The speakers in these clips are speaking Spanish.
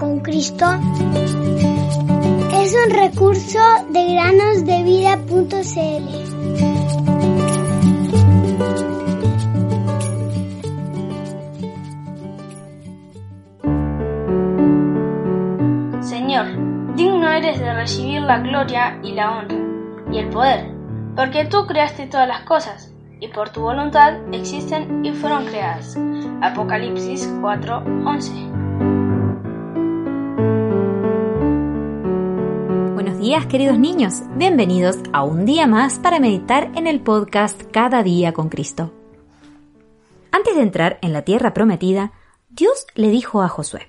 con Cristo es un recurso de granosdevida.cl. Señor, digno eres de recibir la gloria y la honra y el poder, porque tú creaste todas las cosas y por tu voluntad existen y fueron creadas. Apocalipsis 4:11 Buenos días queridos niños, bienvenidos a un día más para meditar en el podcast Cada día con Cristo. Antes de entrar en la tierra prometida, Dios le dijo a Josué,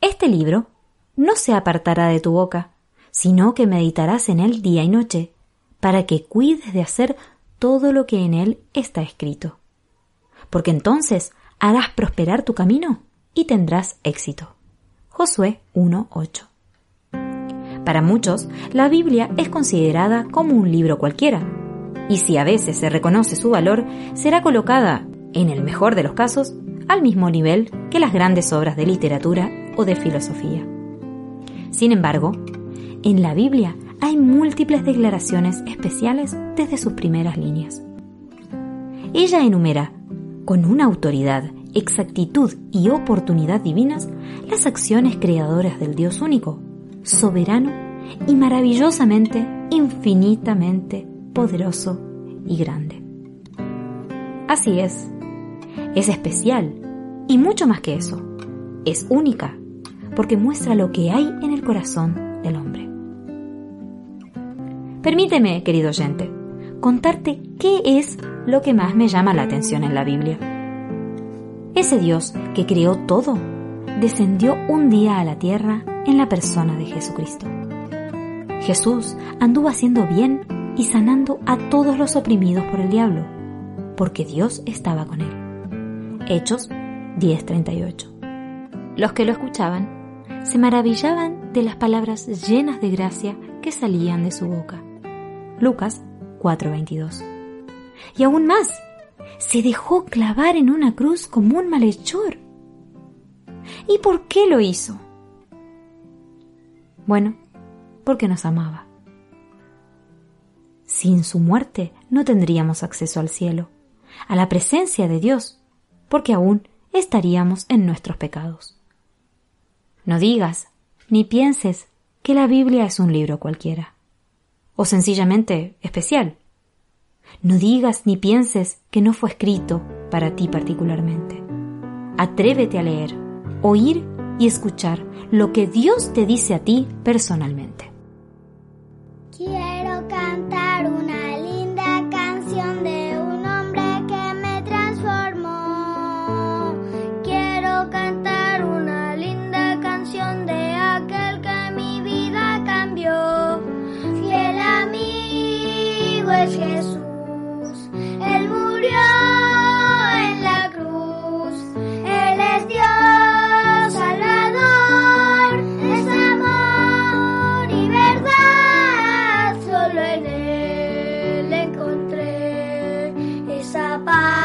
Este libro no se apartará de tu boca, sino que meditarás en él día y noche, para que cuides de hacer todo lo que en él está escrito. Porque entonces harás prosperar tu camino y tendrás éxito. Josué 1.8 Para muchos, la Biblia es considerada como un libro cualquiera, y si a veces se reconoce su valor, será colocada, en el mejor de los casos, al mismo nivel que las grandes obras de literatura o de filosofía. Sin embargo, en la Biblia hay múltiples declaraciones especiales desde sus primeras líneas. Ella enumera, con una autoridad, exactitud y oportunidad divinas, las acciones creadoras del Dios único, soberano y maravillosamente, infinitamente poderoso y grande. Así es, es especial y mucho más que eso, es única, porque muestra lo que hay en el corazón del hombre. Permíteme, querido oyente, contarte qué es lo que más me llama la atención en la Biblia. Ese Dios que creó todo descendió un día a la tierra en la persona de Jesucristo. Jesús anduvo haciendo bien y sanando a todos los oprimidos por el diablo, porque Dios estaba con él. Hechos 10:38. Los que lo escuchaban se maravillaban de las palabras llenas de gracia que salían de su boca. Lucas 4:22. Y aún más, se dejó clavar en una cruz como un malhechor. ¿Y por qué lo hizo? Bueno, porque nos amaba. Sin su muerte no tendríamos acceso al cielo, a la presencia de Dios, porque aún estaríamos en nuestros pecados. No digas ni pienses que la Biblia es un libro cualquiera o sencillamente especial. No digas ni pienses que no fue escrito para ti particularmente. Atrévete a leer, oír y escuchar lo que Dios te dice a ti personalmente. Bye.